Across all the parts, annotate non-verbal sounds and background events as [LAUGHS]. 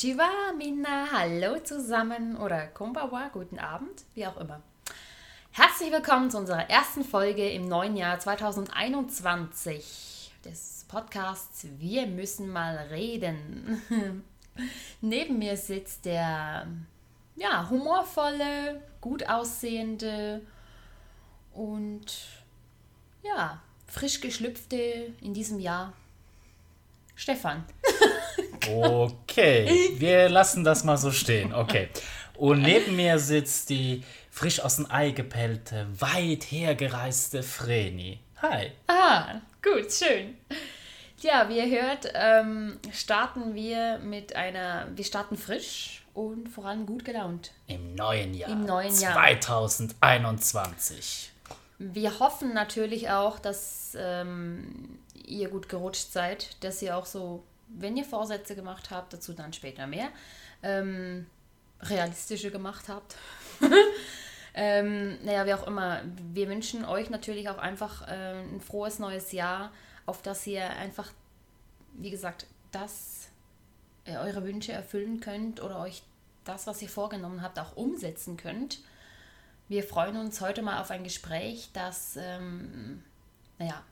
Konnichiwa, Minna, hallo zusammen oder Konbawa, guten Abend, wie auch immer. Herzlich willkommen zu unserer ersten Folge im neuen Jahr 2021 des Podcasts Wir müssen mal reden. [LAUGHS] Neben mir sitzt der ja, humorvolle, gut aussehende und ja, frisch geschlüpfte in diesem Jahr Stefan. [LAUGHS] Okay, wir lassen das mal so stehen. Okay. Und neben mir sitzt die frisch aus dem Ei gepellte, weit hergereiste Vreni. Hi. Ah, gut, schön. Ja, wie ihr hört, ähm, starten wir mit einer, wir starten frisch und vor allem gut gelaunt. Im neuen Jahr. Im neuen Jahr. 2021. Wir hoffen natürlich auch, dass ähm, ihr gut gerutscht seid, dass ihr auch so, wenn ihr Vorsätze gemacht habt, dazu dann später mehr, ähm, realistische gemacht habt. [LAUGHS] ähm, naja, wie auch immer, wir wünschen euch natürlich auch einfach äh, ein frohes neues Jahr, auf das ihr einfach, wie gesagt, das, äh, eure Wünsche erfüllen könnt oder euch das, was ihr vorgenommen habt, auch umsetzen könnt. Wir freuen uns heute mal auf ein Gespräch, das, ähm, naja,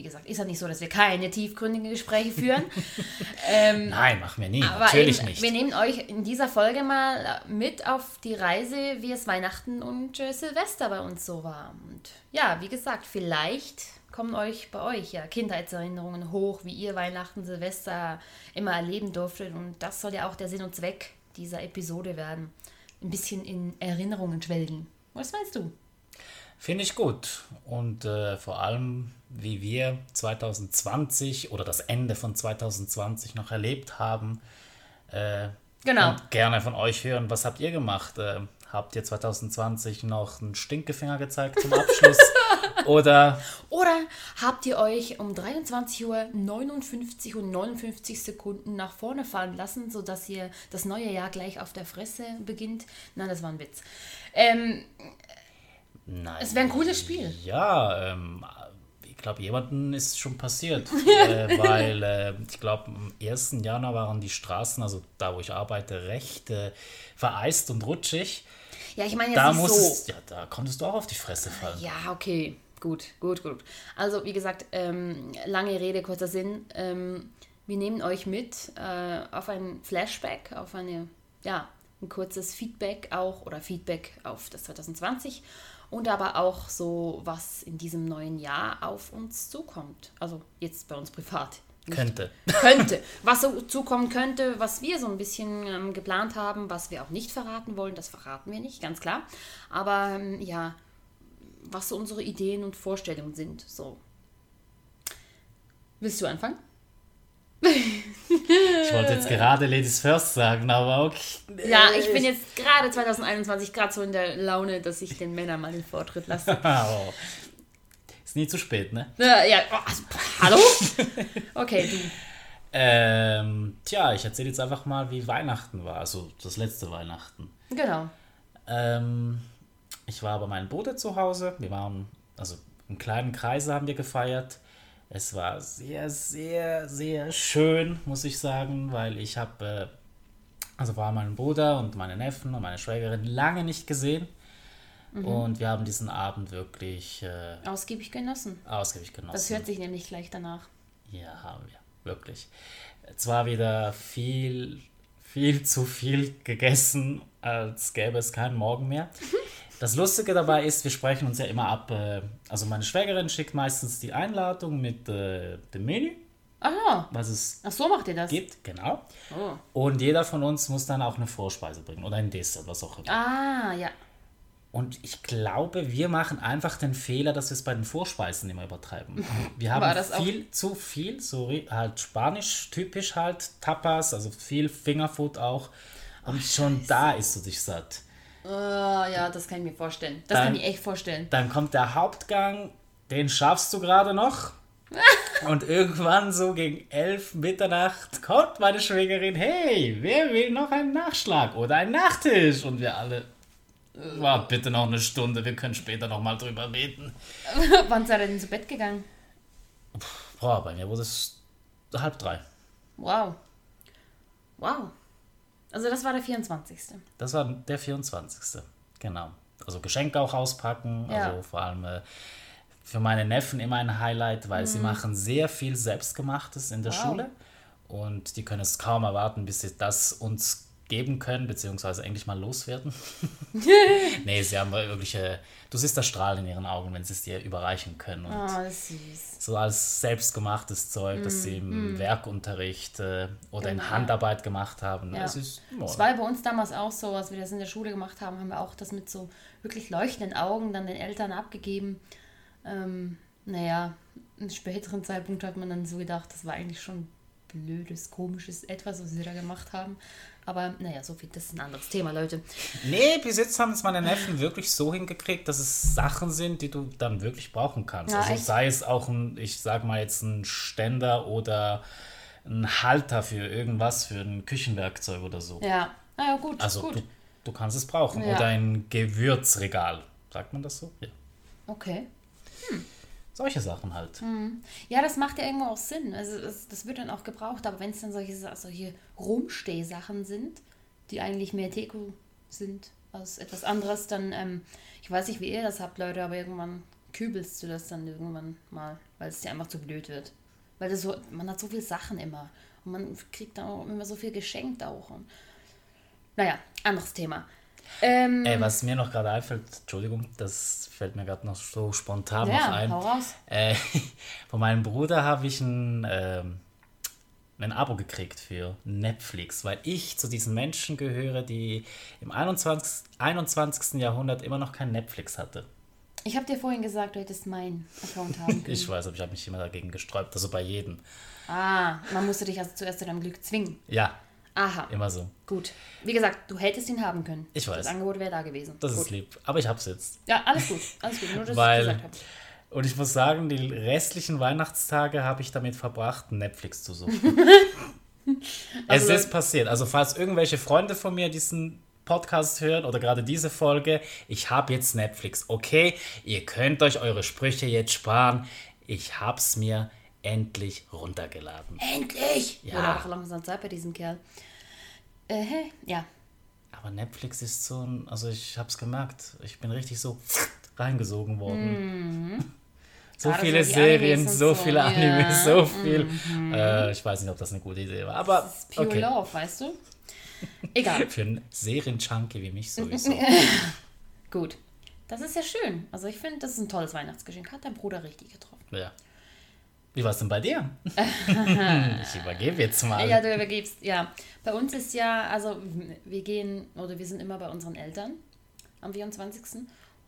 wie gesagt, ist ja nicht so, dass wir keine tiefgründigen Gespräche führen. [LAUGHS] ähm, Nein, machen wir nie. aber Natürlich eben, nicht. wir nehmen euch in dieser Folge mal mit auf die Reise, wie es Weihnachten und äh, Silvester bei uns so war. Und ja, wie gesagt, vielleicht kommen euch bei euch ja Kindheitserinnerungen hoch, wie ihr Weihnachten, Silvester immer erleben durftet. Und das soll ja auch der Sinn und Zweck dieser Episode werden. Ein bisschen in Erinnerungen schwelgen. Was meinst du? Finde ich gut. Und äh, vor allem, wie wir 2020 oder das Ende von 2020 noch erlebt haben. Äh, Genau. Und gerne von euch hören, was habt ihr gemacht? Äh, habt ihr 2020 noch einen Stinkefinger gezeigt zum Abschluss? [LAUGHS] Oder Oder habt ihr euch um 23 Uhr 59 und 59 Sekunden nach vorne fallen lassen, sodass ihr das neue Jahr gleich auf der Fresse beginnt? Nein, das war ein Witz. Ähm, Nein. es wäre ein cooles Spiel. Ja, ähm, ich glaube, jemanden ist schon passiert. [LAUGHS] äh, weil äh, ich glaube, am 1. Januar waren die Straßen, also da, wo ich arbeite, recht äh, vereist und rutschig. Ja, ich meine jetzt Da musstest, so. ja, da konntest du auch auf die Fresse fallen. Ja, okay. Gut, gut, gut. Also, wie gesagt, ähm, lange Rede, kurzer Sinn. Ähm, wir nehmen euch mit äh, auf ein Flashback, auf eine, ja, ein kurzes Feedback auch oder Feedback auf das 2020 und aber auch so, was in diesem neuen Jahr auf uns zukommt. Also jetzt bei uns privat. Nicht Könnte. könnte. [LAUGHS] Was so zukommen könnte, was wir so ein bisschen ähm, geplant haben, was wir auch nicht verraten wollen, das verraten wir nicht, ganz klar. Aber ähm, ja, was so unsere Ideen und Vorstellungen sind. So. Willst du anfangen? Ich wollte jetzt gerade Ladies First sagen, aber okay. Ja, ich bin jetzt gerade 2021 gerade so in der Laune, dass ich den Männern mal den Vortritt lasse. [LAUGHS] Oh. Ist nie zu spät, ne? ja, ja oh, also, hallo? Okay, du. Ähm, tja, ich erzähle jetzt einfach mal, wie Weihnachten war, also das letzte Weihnachten. Genau. Ähm, ich war bei meinem Bruder zu Hause. Wir waren, also im kleinen Kreise haben wir gefeiert. Es war sehr, sehr, sehr schön, muss ich sagen, weil ich habe, äh, also war meinen Bruder und meine Neffen und meine Schwägerin lange nicht gesehen. Und wir haben diesen Abend wirklich äh, Ausgiebig genossen. ausgiebig genossen. Das hört sich nämlich gleich danach. Ja, haben wir. Wirklich. Es war wieder viel, viel [LAUGHS] zu viel gegessen, als gäbe es keinen Morgen mehr. [LAUGHS] Das Lustige dabei ist, wir sprechen uns ja immer ab. äh, Also meine Schwägerin schickt meistens die Einladung mit äh, dem Menü, Aha. was es Ach so macht ihr das? gibt, genau. Oh. Und jeder von uns muss dann auch eine Vorspeise bringen oder ein Dessert, was auch immer. Ah, ja. Und ich glaube, wir machen einfach den Fehler, dass wir es bei den Vorspeisen immer übertreiben. Wir haben das auch- viel zu viel, so halt spanisch typisch halt, Tapas, also viel Fingerfood auch. Und schon da isst du dich satt. Oh, ja, das kann ich mir vorstellen. Das Dann- kann ich echt vorstellen. Dann kommt der Hauptgang, den schaffst du gerade noch. [LAUGHS] Und irgendwann so gegen elf Mitternacht kommt meine Schwägerin, hey, wer will noch einen Nachschlag oder einen Nachtisch? Und wir alle, wart bitte noch eine Stunde, wir können später noch mal drüber reden. [LAUGHS] Wann seid ihr denn zu Bett gegangen? Boah, bei mir wurde es halb drei. Wow. Wow. Also das war der 24. Das war der 24. Genau. Also Geschenke auch auspacken. Ja. Also vor allem äh, für meine Neffen immer ein Highlight, weil sie machen sehr viel Selbstgemachtes in der Mhm. Wow. Schule. Und die können es kaum erwarten, bis sie das uns geben können, beziehungsweise endlich mal loswerden. [LAUGHS] nee, sie haben wirklich, äh, du siehst das Strahlen in ihren Augen, wenn sie es dir überreichen können. Und Oh, das ist süß. so als selbstgemachtes Zeug, das sie im Werkunterricht äh, oder in Genau. Handarbeit gemacht haben. Ja. Es ist, oh, Es war bei uns damals auch so, als wir das in der Schule gemacht haben, haben wir auch das mit so wirklich leuchtenden Augen dann den Eltern abgegeben. Ähm, naja, im späteren Zeitpunkt hat man dann so gedacht, das war eigentlich schon blödes, komisches etwas, was wir da gemacht haben. Aber naja, so viel, das ist ein anderes Thema, Leute. Nee, bis jetzt haben es meine Neffen wirklich so hingekriegt, dass es Sachen sind, die du dann wirklich brauchen kannst. Ja, also echt? sei es auch ein, ich sag mal jetzt ein Ständer oder ein Halter für irgendwas, für ein Küchenwerkzeug oder so. Ja, naja, gut, Also gut. du, du kannst es brauchen. Ja. Oder ein Gewürzregal. Sagt man das so? Ja. Okay. Solche Sachen halt. Ja, das macht ja irgendwo auch Sinn. Also das, das wird dann auch gebraucht, aber wenn es dann solche, solche Rumstehsachen sind, die eigentlich mehr Deko sind als etwas anderes, dann, ähm, ich weiß nicht, wie ihr das habt, Leute, aber irgendwann kübelst du das dann irgendwann mal, weil es dir einfach zu blöd wird. Weil das so, man hat so viele Sachen immer und man kriegt dann auch immer so viel geschenkt auch. Und, naja, anderes Thema. Ähm, Ey, was mir noch gerade einfällt, Entschuldigung, das fällt mir gerade noch so spontan noch ja, ein. hau raus. Äh, [LAUGHS] von meinem Bruder habe ich ein, ähm, ein Abo gekriegt für Netflix, weil ich zu diesen Menschen gehöre, die im 21. 21. Jahrhundert immer noch kein Netflix hatte. Ich habe dir vorhin gesagt, du hättest meinen Account haben [LAUGHS] können. Ich weiß, aber ich habe mich immer dagegen gesträubt, also bei jedem. Ah, man musste dich also zuerst zu deinem Glück zwingen. Ja, Aha, immer so. gut. Wie gesagt, du hättest ihn haben können. Ich weiß. Das Angebot wäre da gewesen. Das gut. ist lieb. Aber ich hab's jetzt. Ja, alles gut. Alles gut. Nur, dass Weil- ich gesagt habe. Und ich muss sagen, die restlichen Weihnachtstage habe ich damit verbracht, Netflix zu suchen. [LAUGHS] es Also- ist passiert. Also falls irgendwelche Freunde von mir diesen Podcast hören oder gerade diese Folge, ich habe jetzt Netflix. Okay, ihr könnt euch eure Sprüche jetzt sparen. Ich hab's mir endlich runtergeladen. Endlich! Ja. Wurde auch langsam Zeit bei diesem Kerl. Äh, hä? ja. Aber Netflix ist so ein, also ich hab's gemerkt, ich bin richtig so reingesogen worden. [LAUGHS] So Mhm. Gerade viele so Serien, so so, viele ja. Mhm. Animes, so viel. Äh, ich weiß nicht, ob das eine gute Idee war, aber Das ist pure okay. Love, weißt du? Egal. [LAUGHS] Für einen Serien-Junkie wie mich sowieso. [LAUGHS] Gut. Das ist ja schön. Also ich finde, das ist ein tolles Weihnachtsgeschenk. Hat dein Bruder richtig getroffen. ja. Wie war's denn bei dir? [LAUGHS] ich übergebe jetzt mal. Ja, du übergibst. Ja. Bei uns ist ja, also wir gehen, oder wir sind immer bei unseren Eltern am 24.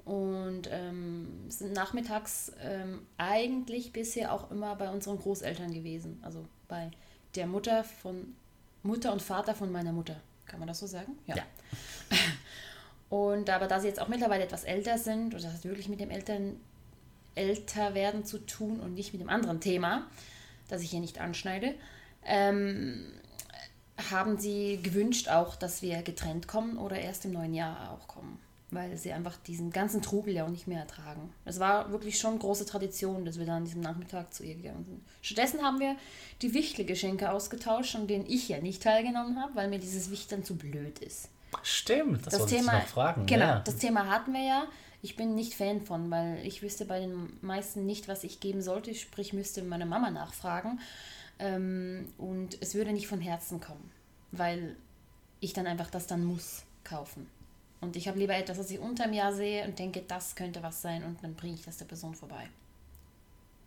Und ähm, sind nachmittags ähm, eigentlich bisher auch immer bei unseren Großeltern gewesen. Also bei der Mutter von Mutter und Vater von meiner Mutter. Kann man das so sagen? Ja. [LAUGHS] Und aber da sie jetzt auch mittlerweile etwas älter sind, oder das hat wirklich mit dem Eltern älter werden zu tun und nicht mit dem anderen Thema, das ich hier nicht anschneide, ähm, haben sie gewünscht auch, dass wir getrennt kommen oder erst im neuen Jahr auch kommen, weil sie einfach diesen ganzen Trubel ja auch nicht mehr ertragen. Es war wirklich schon große Tradition, dass wir dann an diesem Nachmittag zu ihr gegangen sind. Stattdessen haben wir die Wichtelgeschenke ausgetauscht, an denen ich ja nicht teilgenommen habe, weil mir dieses Wichteln zu blöd ist. Stimmt, das, Das wollte Thema, ich noch fragen. genau, ja. das Thema hatten wir ja. Ich bin nicht Fan von, weil ich wüsste bei den meisten nicht, was ich geben sollte. Sprich, müsste meine Mama nachfragen. Ähm, und es würde nicht von Herzen kommen, weil ich dann einfach das dann muss kaufen. Und ich habe lieber etwas, was ich unter dem Jahr sehe und denke, das könnte was sein und dann bringe ich das der Person vorbei.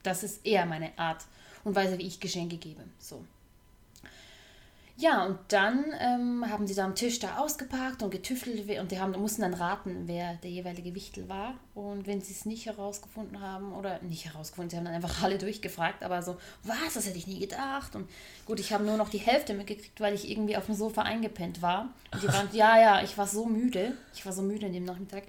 Das ist eher meine Art und Weise, wie ich Geschenke gebe. So. Ja, und dann ähm, haben sie da am Tisch da ausgepackt und getüftelt und die haben, mussten dann raten, wer der jeweilige Wichtel war. Und wenn sie es nicht herausgefunden haben, oder nicht herausgefunden, sie haben dann einfach alle durchgefragt, aber so, was, das hätte ich nie gedacht. Und gut, ich habe nur noch die Hälfte mitgekriegt, weil ich irgendwie auf dem Sofa eingepennt war. Und die waren, [LAUGHS] ja, ja, ich war so müde, ich war so müde in dem Nachmittag,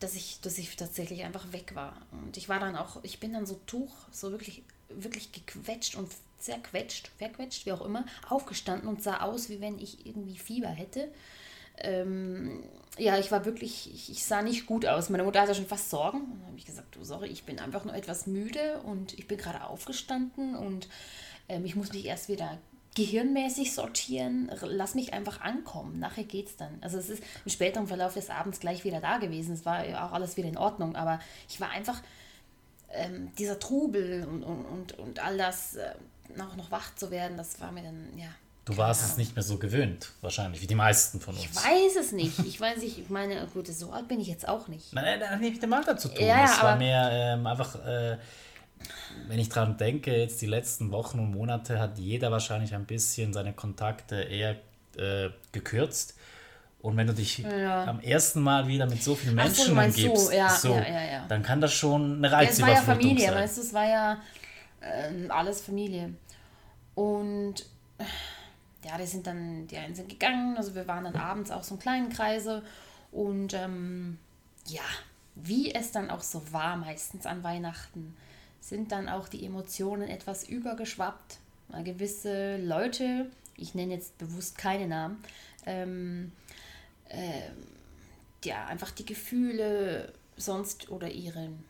dass ich, dass ich tatsächlich einfach weg war. Und ich war dann auch, ich bin dann so Tuch, so wirklich, wirklich gequetscht und zerquetscht, verquetscht, wie auch immer, aufgestanden und sah aus, wie wenn ich irgendwie Fieber hätte. Ähm, ja, ich war wirklich, ich, ich sah nicht gut aus. Meine Mutter hatte schon fast Sorgen. Und dann habe ich gesagt, du, sorry, ich bin einfach nur etwas müde und ich bin gerade aufgestanden und ähm, ich muss mich erst wieder gehirnmäßig sortieren, lass mich einfach ankommen, nachher geht's dann. Also es ist im späteren Verlauf des Abends gleich wieder da gewesen, es war ja auch alles wieder in Ordnung, aber ich war einfach, ähm, dieser Trubel und, und, und, und all das, äh, auch noch wach zu werden, das war mir dann, ja. Du warst es nicht mehr so gewöhnt, wahrscheinlich, wie die meisten von uns. Ich weiß es nicht. [LAUGHS] Ich weiß nicht, ich meine, gut, so alt bin ich jetzt auch nicht. Nein, nein, das hat nicht mit dem Alter zu tun. Ja, es war mehr ähm, einfach, äh, wenn ich dran denke, jetzt die letzten Wochen und Monate hat jeder wahrscheinlich ein bisschen seine Kontakte eher äh, gekürzt. Und wenn du dich ja. am ersten Mal wieder mit so vielen Menschen so, umgibst, so, ja, so ja, dann kann das schon eine Reizüberflutung sein. Es war ja Familie, sein. weißt du, es war ja äh, alles Familie. Und ja, die sind dann, die einen sind gegangen, also wir waren dann abends auch so in kleinen Kreise und ähm, ja, wie es dann auch so war, meistens an Weihnachten, sind dann auch die Emotionen etwas übergeschwappt. Mal gewisse Leute, ich nenne jetzt bewusst keine Namen, ähm, äh, ja, einfach die Gefühle sonst oder ihren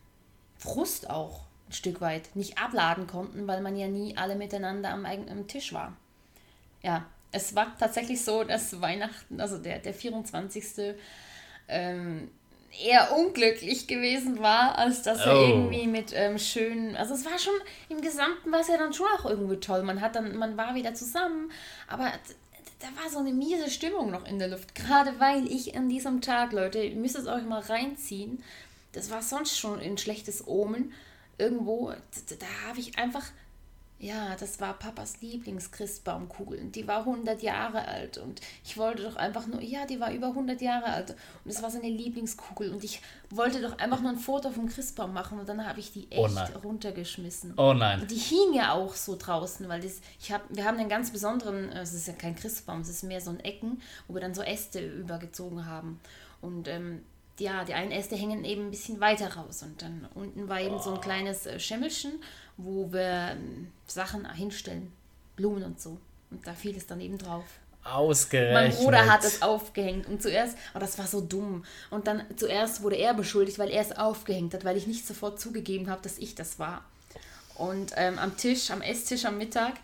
Frust auch ein Stück weit nicht abladen konnten, weil man ja nie alle miteinander am eigenen Tisch war ja, es war tatsächlich so, dass Weihnachten, also der, der 24. Ähm, eher unglücklich gewesen war, als dass er oh. irgendwie mit ähm, schönen, also es war schon, im Gesamten war es ja dann schon auch irgendwie toll. Man hat dann, man war wieder zusammen, aber da war so eine miese Stimmung noch in der Luft. Gerade weil ich an diesem Tag, Leute, ihr müsst es euch mal reinziehen, das war sonst schon ein schlechtes Omen. Irgendwo, da, da habe ich einfach ja, das war Papas Lieblingschristbaumkugeln. Die war 100 Jahre alt und ich wollte doch einfach nur, ja, die war über 100 Jahre alt und es war seine Lieblingskugel und ich wollte doch einfach nur ein Foto vom Christbaum machen und dann habe ich die oh echt oh runtergeschmissen. Oh nein. Und die hing ja auch so draußen, weil das, ich hab, wir haben einen ganz besonderen, es ist ja kein Christbaum, es ist mehr so ein Ecken, wo wir dann so Äste übergezogen haben. Und ähm, ja, die einen Äste hängen eben ein bisschen weiter raus und dann unten war eben oh. so ein kleines äh, Schimmelchen wo wir ähm, Sachen hinstellen, Blumen und so. Und da fiel es dann eben drauf. Ausgerechnet. Mein Bruder hat es aufgehängt und zuerst, oh, das war so dumm. Und dann zuerst wurde er beschuldigt, weil er es aufgehängt hat, weil ich nicht sofort zugegeben habe, dass ich das war. Und ähm, am Tisch, am Esstisch am Mittag,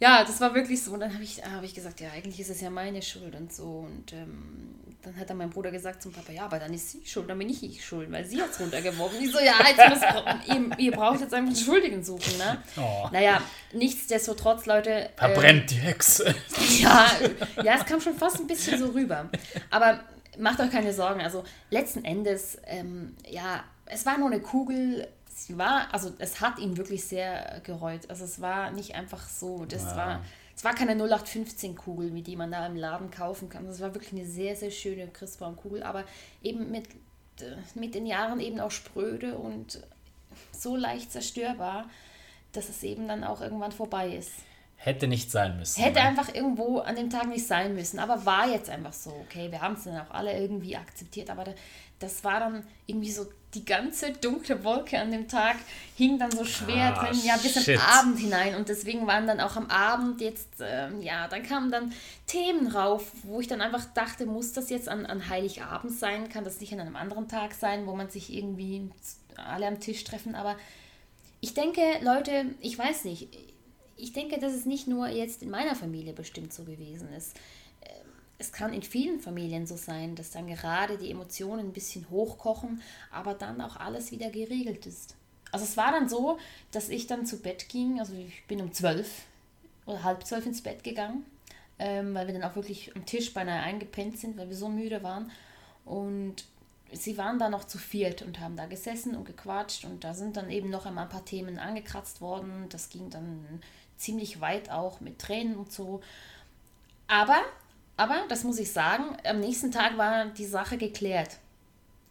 ja, das war wirklich so. Und dann habe ich, hab ich gesagt, ja, eigentlich ist es ja meine Schuld und so. Und ähm, dann hat dann mein Bruder gesagt zum Papa, ja, aber dann ist sie schuld, dann bin ich ich schuld, weil sie hat es runtergeworfen. Ich so, ja, jetzt muss, ihr, ihr braucht jetzt einfach einen Schuldigen suchen, ne? Oh. Naja, nichtsdestotrotz, Leute. Verbrennt äh, die Hexe. [LAUGHS] Ja, ja, es kam schon fast ein bisschen so rüber. Aber macht euch keine Sorgen. Also letzten Endes, ähm, ja, es war nur eine Kugel. Sie war, also es hat ihn wirklich sehr gereut. Also es war nicht einfach so, das ja. war war keine 0815-Kugel, wie die man da im Laden kaufen kann. Es war wirklich eine sehr, sehr schöne Christbaumkugel, aber eben mit, äh, mit den Jahren eben auch spröde und so leicht zerstörbar, dass es eben dann auch irgendwann vorbei ist. Hätte nicht sein müssen. Hätte ne? einfach irgendwo an dem Tag nicht sein müssen, aber war jetzt einfach so. Okay, wir haben es dann auch alle irgendwie akzeptiert, aber das war dann irgendwie so die ganze dunkle Wolke an dem Tag hing dann so schwer ah, drin, ja, bis shit. am Abend hinein. Und deswegen waren dann auch am Abend jetzt, äh, ja, dann kamen dann Themen rauf, wo ich dann einfach dachte, muss das jetzt an, an Heiligabend sein? Kann das nicht an einem anderen Tag sein, wo man sich irgendwie alle am Tisch treffen? Aber ich denke, Leute, ich weiß nicht, ich denke, dass es nicht nur jetzt in meiner Familie bestimmt so gewesen ist es kann in vielen Familien so sein, dass dann gerade die Emotionen ein bisschen hochkochen, aber dann auch alles wieder geregelt ist. Also es war dann so, dass ich dann zu Bett ging, also ich bin um zwölf oder halb zwölf ins Bett gegangen, ähm, weil wir dann auch wirklich am Tisch beinahe eingepennt sind, weil wir so müde waren. Und sie waren da noch zu viert und haben da gesessen und gequatscht und da sind dann eben noch einmal ein paar Themen angekratzt worden. Das ging dann ziemlich weit auch mit Tränen und so. Aber aber, das muss ich sagen, am nächsten Tag war die Sache geklärt.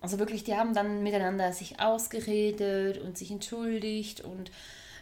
Also wirklich, die haben dann miteinander sich ausgeredet und sich entschuldigt und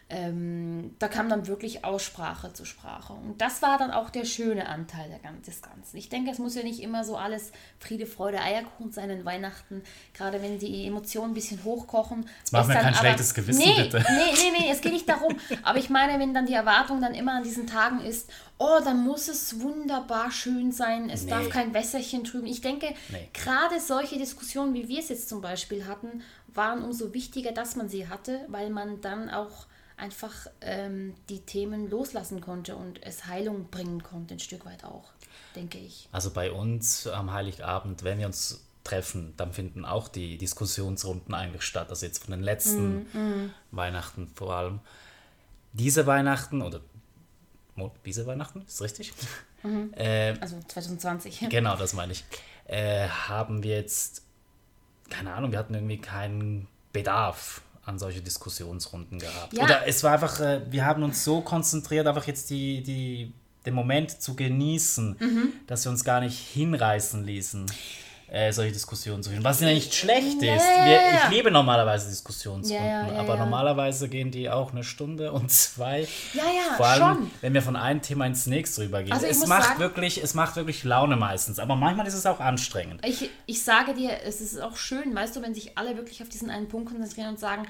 ähm, da kam dann wirklich Aussprache zur Sprache. Und das war dann auch der schöne Anteil des Ganzen. Ich denke, es muss ja nicht immer so alles Friede, Freude, Eierkuchen sein in Weihnachten, gerade wenn die Emotionen ein bisschen hochkochen. Jetzt machen wir kein aber, schlechtes Gewissen, nee, bitte. Nee, nee, nee, es geht nicht darum. [LAUGHS] aber ich meine, wenn dann die Erwartung dann immer an diesen Tagen ist, oh, dann muss es wunderbar schön sein, es nee. darf kein Wässerchen trüben. Ich denke, nee. gerade solche Diskussionen, wie wir es jetzt zum Beispiel hatten, waren umso wichtiger, dass man sie hatte, weil man dann auch einfach ähm, die Themen loslassen konnte und es Heilung bringen konnte, ein Stück weit auch, denke ich. Also bei uns am Heiligabend, wenn wir uns treffen, dann finden auch die Diskussionsrunden eigentlich statt. Also jetzt von den letzten mm, mm. Weihnachten vor allem. Diese Weihnachten oder diese Weihnachten, ist richtig? Mhm. Äh, also 2020. [LAUGHS] Genau, das meine ich. Äh, haben wir jetzt, keine Ahnung, wir hatten irgendwie keinen Bedarf an solche Diskussionsrunden gehabt. Ja. Oder es war einfach, äh, wir haben uns so konzentriert, einfach jetzt die, die, den Moment zu genießen, mhm. dass wir uns gar nicht hinreißen ließen äh, solche Diskussionen zu führen. Was ja nicht schlecht yeah. ist. Wir, ich liebe normalerweise Diskussionsrunden, ja, ja, ja, aber normalerweise gehen die auch eine Stunde und zwei. Ja, ja, Vor allem, schon. wenn wir von einem Thema ins nächste rübergehen. Also es, macht sagen, wirklich, es macht wirklich Laune meistens, aber manchmal ist es auch anstrengend. Ich, ich sage dir, es ist auch schön, weißt du, wenn sich alle wirklich auf diesen einen Punkt konzentrieren und sagen,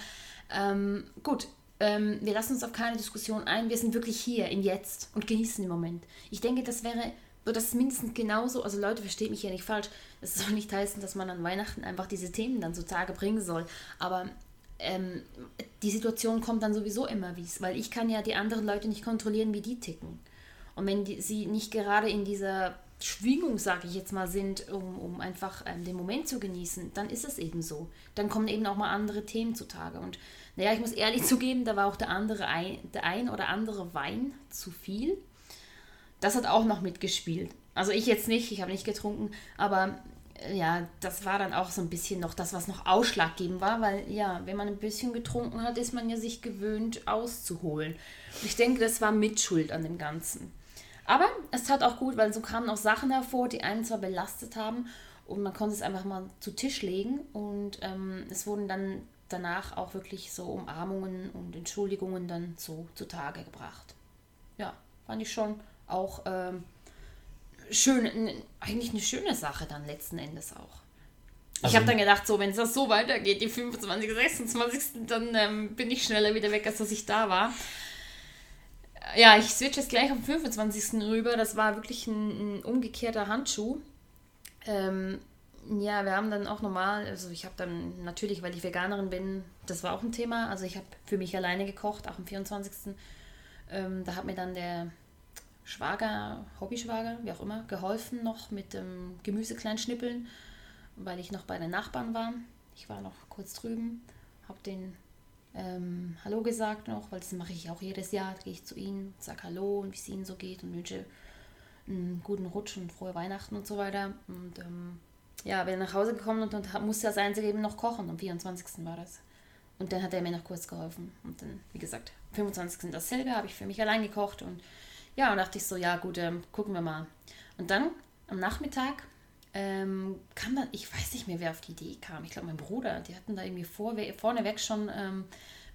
ähm, gut, ähm, wir lassen uns auf keine Diskussion ein, wir sind wirklich hier im Jetzt und genießen den Moment. Ich denke, das wäre das ist mindestens genauso, also Leute, versteht mich ja nicht falsch, es soll nicht heißen, dass man an Weihnachten einfach diese Themen dann zutage bringen soll, aber ähm, die Situation kommt dann sowieso immer wie es, weil ich kann ja die anderen Leute nicht kontrollieren, wie die ticken. Und wenn die, sie nicht gerade in dieser Schwingung, sage ich jetzt mal, sind, um, um einfach ähm, den Moment zu genießen, dann ist es eben so. Dann kommen eben auch mal andere Themen zutage. Und naja, ich muss ehrlich [LAUGHS] zugeben, da war auch der andere ein, der ein oder andere Wein zu viel. Das hat auch noch mitgespielt. Also ich jetzt nicht, ich habe nicht getrunken, aber äh, ja, das war dann auch so ein bisschen noch das, was noch ausschlaggebend war, weil ja, wenn man ein bisschen getrunken hat, ist man ja sich gewöhnt auszuholen. Ich denke, das war Mitschuld an dem Ganzen. Aber es tat auch gut, weil so kamen auch Sachen hervor, die einen zwar belastet haben und man konnte es einfach mal zu Tisch legen und ähm, es wurden dann danach auch wirklich so Umarmungen und Entschuldigungen dann so zutage gebracht. Ja, fand ich schon auch ähm, schön, eigentlich eine schöne Sache dann letzten Endes auch. Ich also, habe dann gedacht, so, wenn es das so weitergeht, die 25., 26., dann ähm, bin ich schneller wieder weg, als dass ich da war. Ja, ich switch jetzt gleich am 25. rüber. Das war wirklich ein, ein umgekehrter Handschuh. Ähm, ja, wir haben dann auch normal, also ich habe dann natürlich, weil ich Veganerin bin, das war auch ein Thema. Also ich habe für mich alleine gekocht, auch am 24. Ähm, da hat mir dann der Schwager, Hobbyschwager, wie auch immer, geholfen noch mit dem Gemüse klein schnippeln, weil ich noch bei den Nachbarn war. Ich war noch kurz drüben, habe den ähm, Hallo gesagt noch, weil das mache ich auch jedes Jahr. Gehe ich zu ihnen, sage Hallo und wie es ihnen so geht und wünsche einen guten Rutsch und frohe Weihnachten und so weiter. Und ähm, ja, bin nach Hause gekommen und, und musste das Einzige eben noch kochen. Am 24. war das. Und dann hat er mir noch kurz geholfen. Und dann, wie gesagt, 25. dasselbe habe ich für mich allein gekocht und ja, und dachte ich so, ja gut, ähm, gucken wir mal. Und dann am Nachmittag ähm, kam dann, ich weiß nicht mehr, wer auf die Idee kam. Ich glaube, mein Bruder, die hatten da irgendwie vor, vorneweg schon ähm,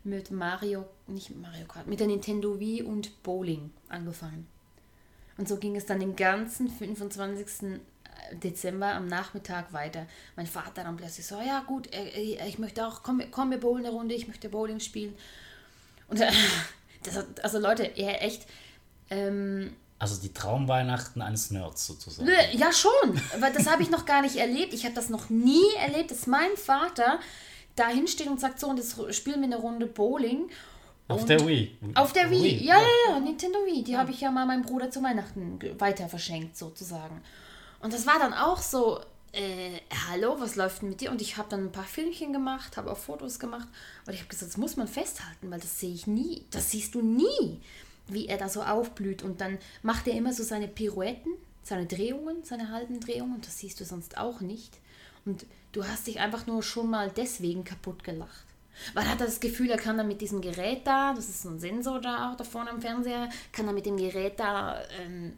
mit Mario, nicht Mario Kart, mit der Nintendo Wii und Bowling angefangen. Und so ging es dann den ganzen 25. Dezember am Nachmittag weiter. Mein Vater dann plötzlich so, ja gut, äh, äh, ich möchte auch, komm, komm wir bowlen eine Runde, ich möchte Bowling spielen. Und äh, [LAUGHS] das, also Leute, er echt, ähm, also die Traumweihnachten eines Nerds sozusagen. Ja, schon. Weil das habe ich noch gar nicht erlebt. Ich habe das noch nie erlebt, dass mein Vater da hinsteht und sagt, so, und jetzt spielen wir eine Runde Bowling. Auf der Wii. Auf der Wii. Wii. Ja, ja, ja, Nintendo Wii. Die ja. habe ich ja mal meinem Bruder zu Weihnachten weiter verschenkt, sozusagen. Und das war dann auch so, äh, hallo, was läuft denn mit dir? Und ich habe dann ein paar Filmchen gemacht, habe auch Fotos gemacht. Und ich habe gesagt, das muss man festhalten, weil das sehe ich nie. Das siehst du nie wie er da so aufblüht. Und dann macht er immer so seine Pirouetten, seine Drehungen, seine halben Drehungen. Und das siehst du sonst auch nicht. Und du hast dich einfach nur schon mal deswegen kaputt gelacht. Weil er hat das Gefühl, er kann dann mit diesem Gerät da, das ist so ein Sensor da auch da vorne am Fernseher, kann er mit dem Gerät da ähm,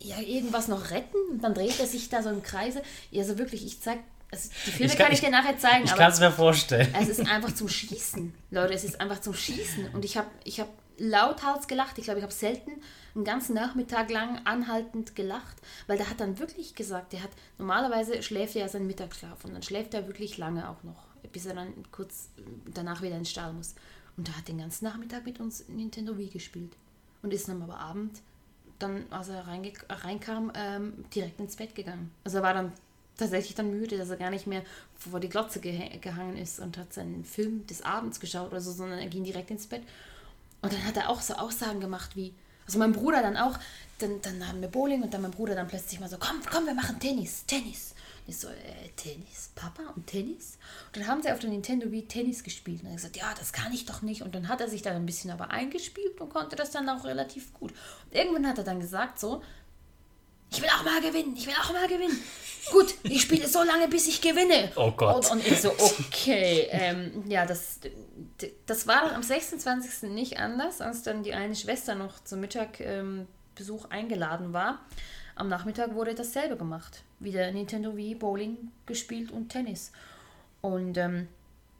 ja, irgendwas noch retten und dann dreht er sich da so im Kreise. Ja, so wirklich, ich zeig, also die Filme ich kann, kann, ich dir nachher zeigen. Ich kann es mir vorstellen. Es ist einfach zum Schießen, Leute, es ist einfach zum Schießen. Und ich habe ich hab lauthals gelacht. Ich glaube, ich habe selten einen ganzen Nachmittag lang anhaltend gelacht, weil der hat dann wirklich gesagt, der hat normalerweise schläft er ja seinen Mittagsschlaf und dann schläft er wirklich lange auch noch, bis er dann kurz danach wieder ins Stall muss. Und er hat den ganzen Nachmittag mit uns Nintendo Wii gespielt und ist dann aber Abend dann, als er reinkam, ähm, direkt ins Bett gegangen. Also er war dann tatsächlich dann müde, dass er gar nicht mehr vor die Glotze geh gehangen ist und hat seinen Film des Abends geschaut oder so, sondern er ging direkt ins Bett Und dann hat er auch so Aussagen gemacht wie, also mein Bruder dann auch, dann, dann haben wir Bowling und dann mein Bruder dann plötzlich mal so, komm, komm, wir machen Tennis, Tennis. Und ich so, äh, Tennis, Papa und Tennis? Und dann haben sie auf der Nintendo Wii Tennis gespielt. Und er gesagt, ja, das kann ich doch nicht. Und dann hat er sich dann ein bisschen aber eingespielt und konnte das dann auch relativ gut. Und irgendwann hat er dann gesagt so, ich will auch mal gewinnen, ich will auch mal gewinnen. Gut, ich spiele so lange, bis ich gewinne. Oh Gott. Und, und ich so, okay. Ähm, ja, das, das war dann am 26. nicht anders, als dann die eine Schwester noch zum Mittagbesuch ähm, eingeladen war. Am Nachmittag wurde dasselbe gemacht. Wieder Nintendo Wii, Bowling gespielt und Tennis. Und ähm,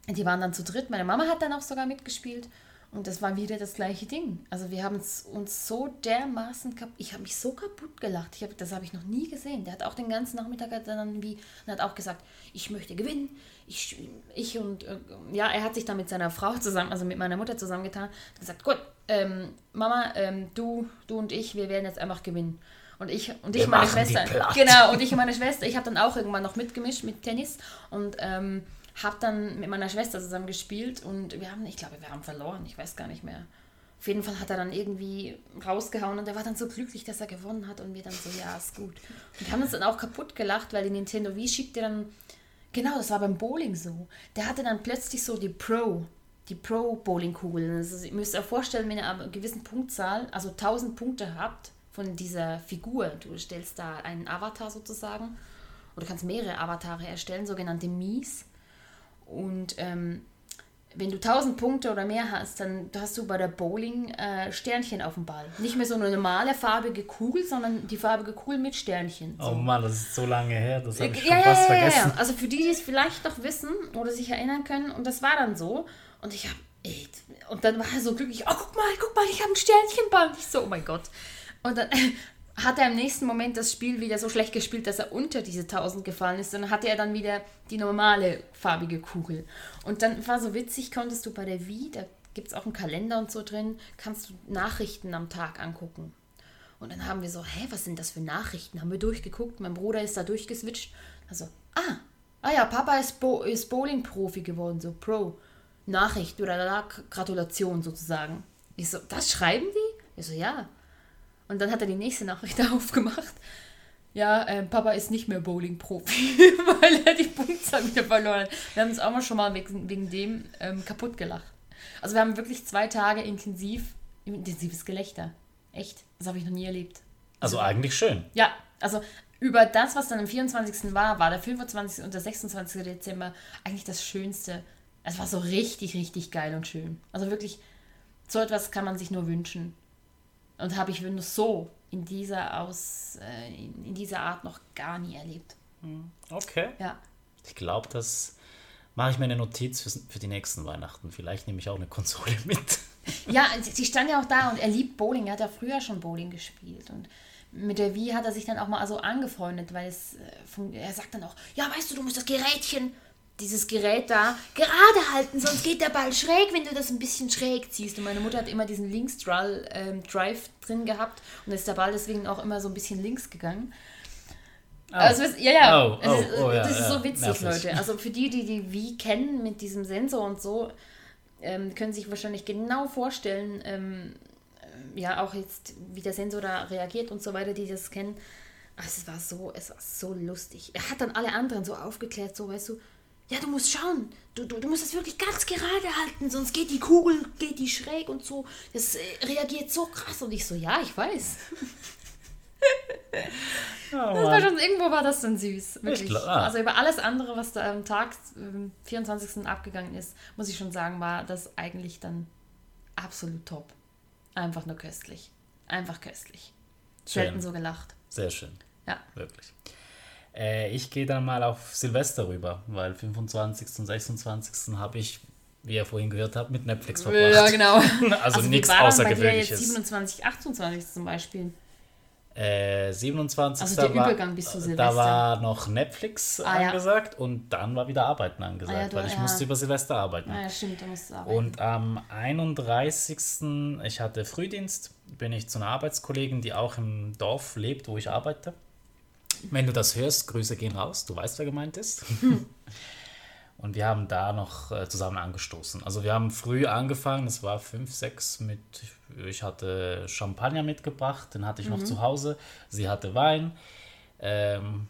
die waren dann zu dritt. Meine Mama hat dann auch sogar mitgespielt. Und das war wieder das gleiche Ding. Also wir haben uns so dermaßen kaputt, ich habe mich so kaputt gelacht. Ich hab, das habe ich noch nie gesehen. Der hat auch den ganzen Nachmittag dann wie, hat auch gesagt, ich möchte gewinnen. Ich, ich und, äh, ja, er hat sich dann mit seiner Frau zusammen, also mit meiner Mutter zusammengetan, hat gesagt, gut, ähm, Mama, ähm, du, du und ich, wir werden jetzt einfach gewinnen. Und ich und ich Wir meine Schwester. Genau, und ich und meine Schwester, ich habe dann auch irgendwann noch mitgemischt mit Tennis und ähm, habe dann mit meiner Schwester zusammen gespielt und wir haben, ich glaube, wir haben verloren, ich weiß gar nicht mehr. Auf jeden Fall hat er dann irgendwie rausgehauen und er war dann so glücklich, dass er gewonnen hat und wir dann so, ja, ist gut. Und wir haben uns dann auch kaputt gelacht, weil die Nintendo Wii schickte dann, genau, das war beim Bowling so. Der hatte dann plötzlich so die Pro, die Pro-Bowling-Kugeln. Also ihr müsst euch vorstellen, wenn ihr eine gewisse Punktzahl, also 1000 Punkte habt von dieser Figur, du stellst da einen Avatar sozusagen, oder du kannst mehrere Avatare erstellen, sogenannte Mies. Und ähm, wenn du 1000 Punkte oder mehr hast, dann hast du bei der Bowling äh, Sternchen auf dem Ball. Nicht mehr so eine normale farbige Kugel, sondern die farbige Kugel mit Sternchen. So. Oh Mann, das ist so lange her, das habe ich schon ja, fast ja, ja, vergessen. Also für die, die es vielleicht noch wissen oder sich erinnern können, und das war dann so. Und ich habe, und dann war er so glücklich, oh, guck mal, guck mal, ich habe ein Sternchenball. Und ich so, oh mein Gott. Und dann hat er im nächsten Moment das Spiel wieder so schlecht gespielt, dass er unter diese 1000 gefallen ist. Dann hatte er dann wieder die normale farbige Kugel. Und dann war so witzig, konntest du bei der Wii, da gibt es auch einen Kalender und so drin, kannst du Nachrichten am Tag angucken. Und dann haben wir so, hä, was sind das für Nachrichten? Haben wir durchgeguckt, mein Bruder ist da durchgeswitcht. Also, ah, ah ja, Papa ist, Bo ist Bowling-Profi geworden, so Pro. Nachricht oder Gratulation sozusagen. Ich so, das schreiben die? Ich so, ja. Und dann hat er die nächste Nachricht [LAUGHS] aufgemacht. Ja, äh, Papa ist nicht mehr Bowling-Profi, [LAUGHS] weil er die Punktzahl wieder verloren hat. Wir haben uns auch mal schon mal wegen, wegen dem ähm, kaputt gelacht. Also wir haben wirklich zwei Tage intensiv, intensives Gelächter. Echt, das habe ich noch nie erlebt. Also eigentlich schön. Ja, also über das, was dann am 24. war, war der 25. und der 26. Dezember eigentlich das Schönste. Es war so richtig, richtig geil und schön. Also wirklich, so etwas kann man sich nur wünschen. Und habe ich nur so in dieser, Aus, äh, in, in dieser Art noch gar nie erlebt. Okay. Ja. Ich glaube, das mache ich mir eine Notiz für, für die nächsten Weihnachten. Vielleicht nehme ich auch eine Konsole [LAUGHS] mit. Ja, sie- stand ja auch da und er liebt Bowling. Er hat ja früher schon Bowling gespielt. Und mit der Wii hat er sich dann auch mal so angefreundet, weil es, äh, er sagt dann auch, ja, weißt du, du musst das Gerätchen, dieses Gerät da, gerade halten, sonst geht der Ball schräg, wenn du das ein bisschen schräg ziehst. Und meine Mutter hat immer diesen Links-Drive ähm, Drive drin gehabt und ist der Ball deswegen auch immer so ein bisschen links gegangen. Also, es- ja, ja, Oh, oh, ist, oh, ja, das ist ja, so witzig, nervig. Leute. Also für die, die die Wii kennen mit diesem Sensor und so, ähm, können sich wahrscheinlich genau vorstellen, ähm, äh, ja, auch jetzt, wie der Sensor da reagiert und so weiter, die das kennen. Also es war so, es war so lustig. Er hat dann alle anderen so aufgeklärt, so, weißt du, ja, du musst schauen, du, du, du musst das wirklich ganz gerade halten, sonst geht die Kugel, geht die schräg und so. Das äh, reagiert so krass. Und ich so, ja, ich weiß. [LAUGHS] Oh, Das war schon, irgendwo war das dann süß. Wirklich. glaub- ah. Also über alles andere, was da am Tag ähm, 24. abgegangen ist, muss ich schon sagen, war das eigentlich dann absolut top. Einfach nur köstlich. Einfach köstlich. Selten Schön. so gelacht. Sehr schön. Ja. Wirklich. Äh, ich gehe dann mal auf Silvester rüber, weil 25. und 26. habe ich, wie ihr vorhin gehört habt, mit Netflix verbracht. Ja, genau. [LAUGHS] [LAUGHS] Also, wie nichts dann bei dir jetzt Außergewöhnliches. 27, 28 zum Beispiel? Äh, 27. Also der war, Übergang bis zu Da Silvester. war noch Netflix Ah, ja. angesagt und dann war wieder Arbeiten angesagt, Ah, ja, du- weil ich ja. musste über Silvester arbeiten. Ah, ja, stimmt, da musst du arbeiten. Und am 31. ich hatte Frühdienst, bin ich zu einer Arbeitskollegin, die auch im Dorf lebt, wo ich arbeite. Wenn du das hörst, Grüße gehen raus, du weißt, wer gemeint ist. [LAUGHS] Und wir haben da noch äh, zusammen angestoßen. Also wir haben früh angefangen, es war fünf, sechs mit, ich hatte Champagner mitgebracht, den hatte ich noch zu Hause. Sie hatte Wein. Ähm,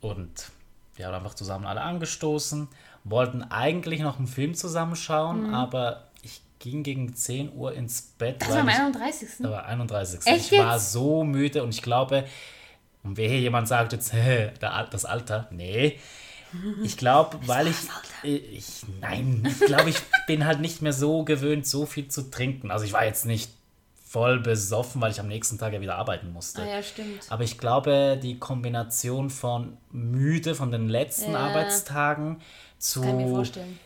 und wir haben einfach zusammen alle angestoßen, wollten eigentlich noch einen Film zusammenschauen, aber ich ging gegen 10 Uhr ins Bett. Das war am ich- 31. da war 31. Echt ich war so müde und ich glaube, und wer hier jemand sagt jetzt, [LAUGHS] das Alter, nee. Ich glaube, weil ich, ich, nein, ich glaube, ich bin halt nicht mehr so gewöhnt, so viel zu trinken. Also ich war jetzt nicht voll besoffen, weil ich am nächsten Tag ja wieder arbeiten musste. Ah ja, stimmt. Aber ich glaube, die Kombination von müde von den letzten Ja. Arbeitstagen zu Kann ich mir vorstellen.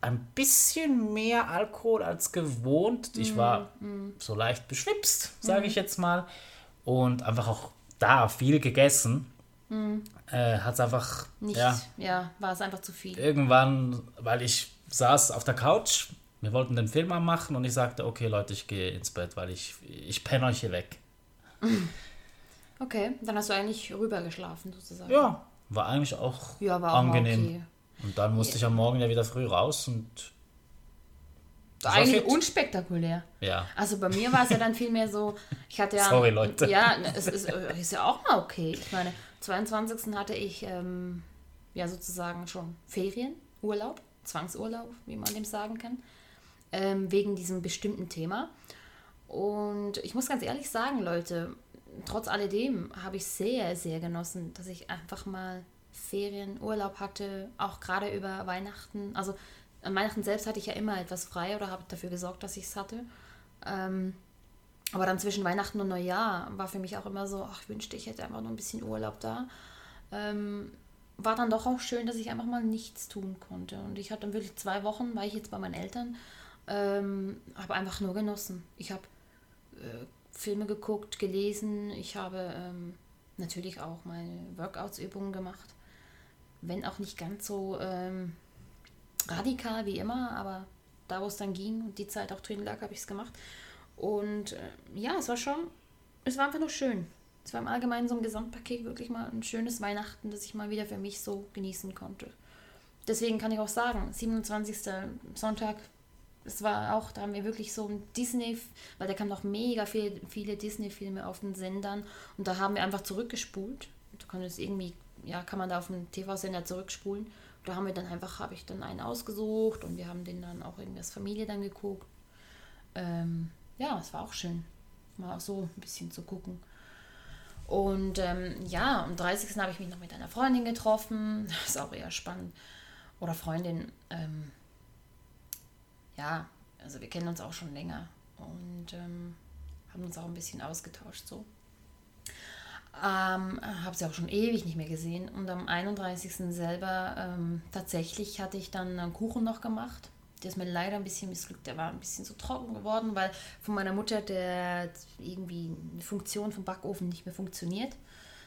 ein bisschen mehr Alkohol als gewohnt. Ich war so leicht beschwipst, sage ich jetzt mal. Und einfach auch da viel gegessen. Äh, Hat es einfach, Mhm. Nicht, ja, ja. war es einfach zu viel. irgendwann, weil ich saß auf der Couch, wir wollten den Film anmachen und ich sagte, okay Leute, ich gehe ins Bett, weil ich, ich penne euch hier weg. [LAUGHS] Okay, dann hast du eigentlich rübergeschlafen sozusagen. Ja, war eigentlich auch Ja, war auch angenehm. okay. Und dann musste ich am Morgen ja wieder früh raus und war Eigentlich unspektakulär. ja. Also bei mir war es ja dann vielmehr so, ich hatte ja... [LAUGHS] Sorry, Leute. Ja, es ist, äh, ist ja auch mal okay. Ich meine, 22. hatte ich ähm, ja sozusagen schon Ferien, Urlaub, Zwangsurlaub, wie man dem sagen kann, ähm, wegen diesem bestimmten Thema. Und ich muss ganz ehrlich sagen, Leute, trotz alledem habe ich sehr, sehr genossen, dass ich einfach mal Ferien, Urlaub hatte, auch gerade über Weihnachten. Also an Weihnachten selbst hatte ich ja immer etwas frei oder habe dafür gesorgt, dass ich es hatte. Ähm, aber dann zwischen Weihnachten und Neujahr war für mich auch immer so, ach, ich wünschte, ich hätte einfach nur ein bisschen Urlaub da. Ähm, war dann doch auch schön, dass ich einfach mal nichts tun konnte. Und ich hatte dann wirklich zwei Wochen, war ich jetzt bei meinen Eltern, ähm, habe einfach nur genossen. Ich habe äh, Filme geguckt, gelesen, ich habe ähm, natürlich auch meine Workouts-Übungen gemacht. Wenn auch nicht ganz so ähm, radikal wie immer, aber da, wo es dann ging und die Zeit auch drin lag, habe ich es gemacht. Und äh, ja, es war schon, es war einfach nur schön. Es war im Allgemeinen so ein Gesamtpaket wirklich mal ein schönes Weihnachten, das ich mal wieder für mich so genießen konnte. Deswegen kann ich auch sagen, 27. Sonntag, es war auch, da haben wir wirklich so ein Disney, weil da kamen noch mega viel, viele Disney-Filme auf den Sendern und da haben wir einfach zurückgespult. Du kannst irgendwie, ja, kann man da auf dem TV-Sender zurückspulen. Da haben wir dann einfach, habe ich dann einen ausgesucht und wir haben den dann auch irgendwie als Familie dann geguckt. Ähm, ja, es war auch schön, mal so ein bisschen zu gucken. Und ähm, ja, am 30. habe ich mich noch mit einer Freundin getroffen. [LAUGHS] Das ist auch eher spannend. Oder Freundin. Ähm, ja, also wir kennen uns auch schon länger und ähm, haben uns auch ein bisschen ausgetauscht so. Ähm, habe sie auch schon ewig nicht mehr gesehen. Und am 31. selber ähm, tatsächlich hatte ich dann einen Kuchen noch gemacht. Der ist mir leider ein bisschen missglückt. Der war ein bisschen so trocken geworden, weil von meiner Mutter der irgendwie eine Funktion vom Backofen nicht mehr funktioniert.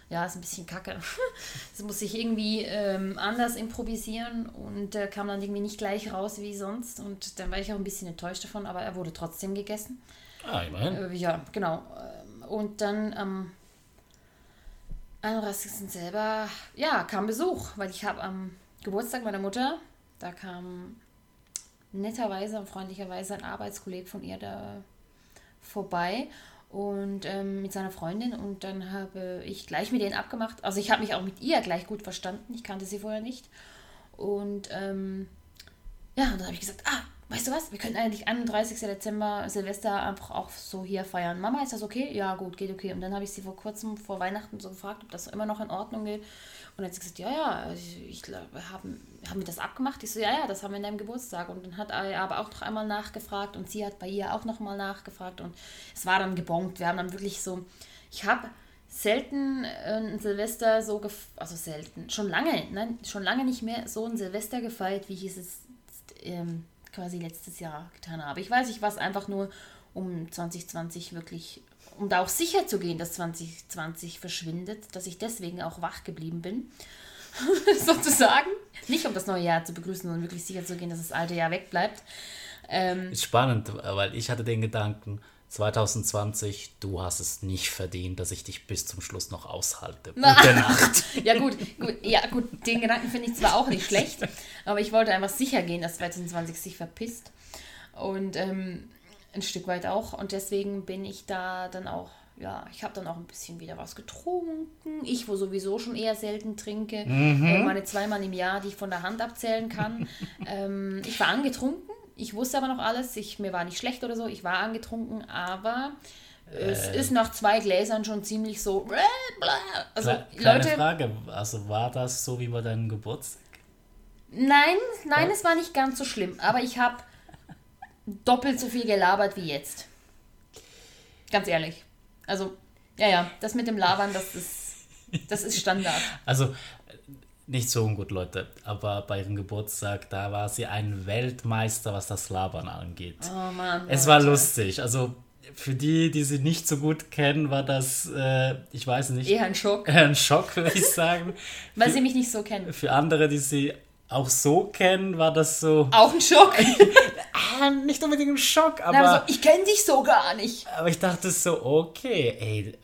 Ja, ist ein bisschen kacke. [LAUGHS] Das muss ich irgendwie ähm, anders improvisieren und der kam dann irgendwie nicht gleich raus wie sonst. Und dann war ich auch ein bisschen enttäuscht davon, aber er wurde trotzdem gegessen. Ah, immerhin. Äh, ja, genau. Ähm, Und dann am 31. selber, ja, kam Besuch, weil ich habe am Geburtstag meiner Mutter, da kam netterweise und freundlicherweise ein Arbeitskollege von ihr da vorbei und ähm, mit seiner Freundin und dann habe ich gleich mit denen abgemacht. Also ich habe mich auch mit ihr gleich gut verstanden, ich kannte sie vorher nicht. Und ähm, ja, und dann habe ich gesagt, ah, weißt du was, wir können eigentlich 31. Dezember Silvester einfach auch so hier feiern. Mama, ist das okay? Ja, gut, geht okay. Und dann habe ich sie vor kurzem, vor Weihnachten so gefragt, ob das immer noch in Ordnung geht. Und dann hat sie gesagt, ja, ja, ich, ich haben, haben wir das abgemacht? Ich so, ja, ja, das haben wir in deinem Geburtstag. Und dann hat er aber auch noch einmal nachgefragt und sie hat bei ihr auch noch mal nachgefragt und es war dann gebongt. Wir haben dann wirklich so, ich habe selten äh, ein Silvester so, also selten, schon lange, nein, schon lange nicht mehr so ein Silvester gefeiert, wie ich es jetzt, ähm, quasi letztes Jahr getan habe. Ich weiß, ich war es einfach nur, um 2020 wirklich, um da auch sicher zu gehen, dass 2020 verschwindet, dass ich deswegen auch wach geblieben bin, [LAUGHS] sozusagen. Nicht um das neue Jahr zu begrüßen, sondern wirklich sicher zu gehen, dass das alte Jahr wegbleibt. Ähm, Ist spannend, weil ich hatte den Gedanken, 2020, du hast es nicht verdient, dass ich dich bis zum Schluss noch aushalte. [LAUGHS] Gute Nacht. [LAUGHS] ja gut, gut, ja gut, den Gedanken finde ich zwar auch nicht schlecht, aber ich wollte einfach sicher gehen, dass 2020 sich verpisst. Und ähm, ein Stück weit auch. Und deswegen bin ich da dann auch, ja, ich habe dann auch ein bisschen wieder was getrunken. Ich, wo sowieso schon eher selten trinke, mhm. äh, meine zweimal im Jahr, die ich von der Hand abzählen kann. [LAUGHS] ähm, ich war angetrunken, ich wusste aber noch alles. Ich, mir war nicht schlecht oder so, ich war angetrunken, aber es äh. ist nach zwei Gläsern schon ziemlich so. Also, Kleine Leute, Frage, also war das so wie bei deinem Geburtstag? Nein, nein, ja? es war nicht ganz so schlimm. Aber ich habe doppelt so viel gelabert wie jetzt. Ganz ehrlich. Also, ja, ja, das mit dem Labern, das ist, das ist Standard. Also, nicht so ungut, Leute, aber bei ihrem Geburtstag, da war sie ein Weltmeister, was das Labern angeht. Oh Mann. Es war lustig. Also, für die, die sie nicht so gut kennen, war das, äh, ich weiß nicht. Eher ein Schock. Eher ein Schock, [LAUGHS] würde ich sagen. Weil für, sie mich nicht so kennen. Für andere, die sie auch so kennen, war das so. Auch ein Schock? [LAUGHS] ah, nicht unbedingt ein Schock, aber. Also, ich kenne dich so gar nicht. Aber ich dachte so, okay, ey,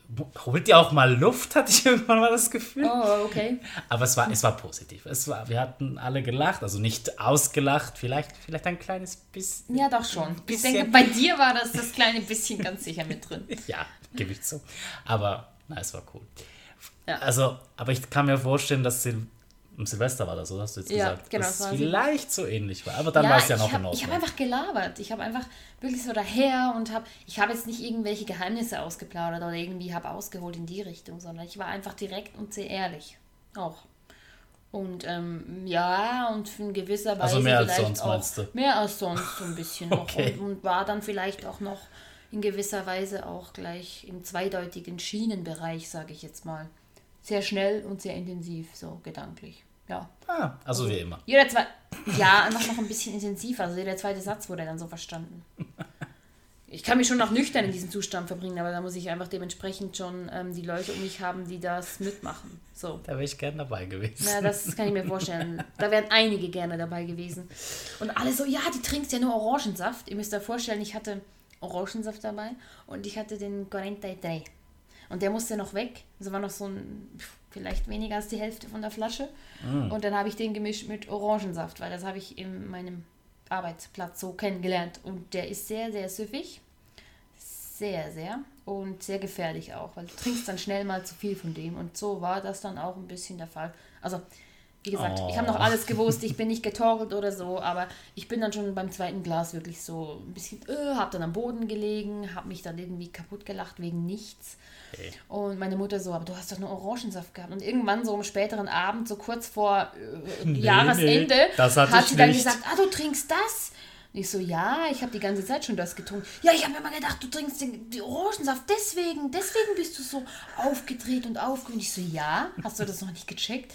holt ihr auch mal Luft, hatte ich [LAUGHS] irgendwann mal das Gefühl. Oh, okay. Aber es war, es war positiv. Es war, wir hatten alle gelacht, also nicht ausgelacht, vielleicht, vielleicht ein kleines bisschen. Ja, doch schon. Ich denke, bei dir war das das kleine bisschen ganz sicher mit drin. [LAUGHS] ja, gebe ich zu. Aber, na, es war cool. Ja. Also, aber ich kann mir vorstellen, dass im Silvester war das, so hast du jetzt ja, gesagt. Genau, dass es vielleicht so ähnlich war. Aber dann ja, war es ja noch hab, in Ordnung. Ich habe einfach gelabert. Ich habe einfach wirklich so daher und habe, ich habe jetzt nicht irgendwelche Geheimnisse ausgeplaudert oder irgendwie habe ausgeholt in die Richtung, sondern ich war einfach direkt und sehr ehrlich. Auch. Und ähm, ja, und in gewisser Weise. Also mehr als sonst, auch, meinst du? Mehr als sonst so ein bisschen [LAUGHS] okay. noch. Und, und war dann vielleicht auch noch in gewisser Weise auch gleich im zweideutigen Schienenbereich, sage ich jetzt mal. Sehr schnell und sehr intensiv, so gedanklich. Ja. Ah, also, wie immer. Jeder zwei, ja, einfach noch ein bisschen intensiver. Also jeder zweite Satz wurde dann so verstanden. [LAUGHS] Ich kann mich schon noch nüchtern in diesem Zustand verbringen, aber da muss ich einfach dementsprechend schon ähm, die Leute um mich haben, die das mitmachen. So. Da wäre ich gerne dabei gewesen. Ja, das kann ich mir vorstellen. Da wären einige gerne dabei gewesen. Und alle so, ja, die trinkst ja nur Orangensaft. Ihr müsst euch vorstellen, ich hatte Orangensaft dabei und ich hatte den 43. Und der musste noch weg. Also war noch so ein, vielleicht weniger als die Hälfte von der Flasche. Mm. Und dann habe ich den gemischt mit Orangensaft, weil das habe ich in meinem Arbeitsplatz so kennengelernt. Und der ist sehr, sehr süffig. Sehr, sehr. Und sehr gefährlich auch, weil du trinkst dann schnell mal zu viel von dem. Und so war das dann auch ein bisschen der Fall. Also wie gesagt, oh. ich habe noch alles gewusst, ich bin nicht getorkelt oder so, aber ich bin dann schon beim zweiten Glas wirklich so ein bisschen, äh, habe dann am Boden gelegen, habe mich dann irgendwie kaputt gelacht wegen nichts. Okay. Und meine Mutter so, aber du hast doch nur Orangensaft gehabt. Und irgendwann so am späteren Abend, so kurz vor äh, nee, Jahresende, nee, hat sie dann nicht. gesagt, ah, du trinkst das? Und ich so, ja, ich habe die ganze Zeit schon das getrunken. Ja, ich habe mir mal gedacht, du trinkst den, den, Orangensaft, deswegen, deswegen bist du so aufgedreht und aufgeregt. Ich so, ja, hast du das noch nicht gecheckt?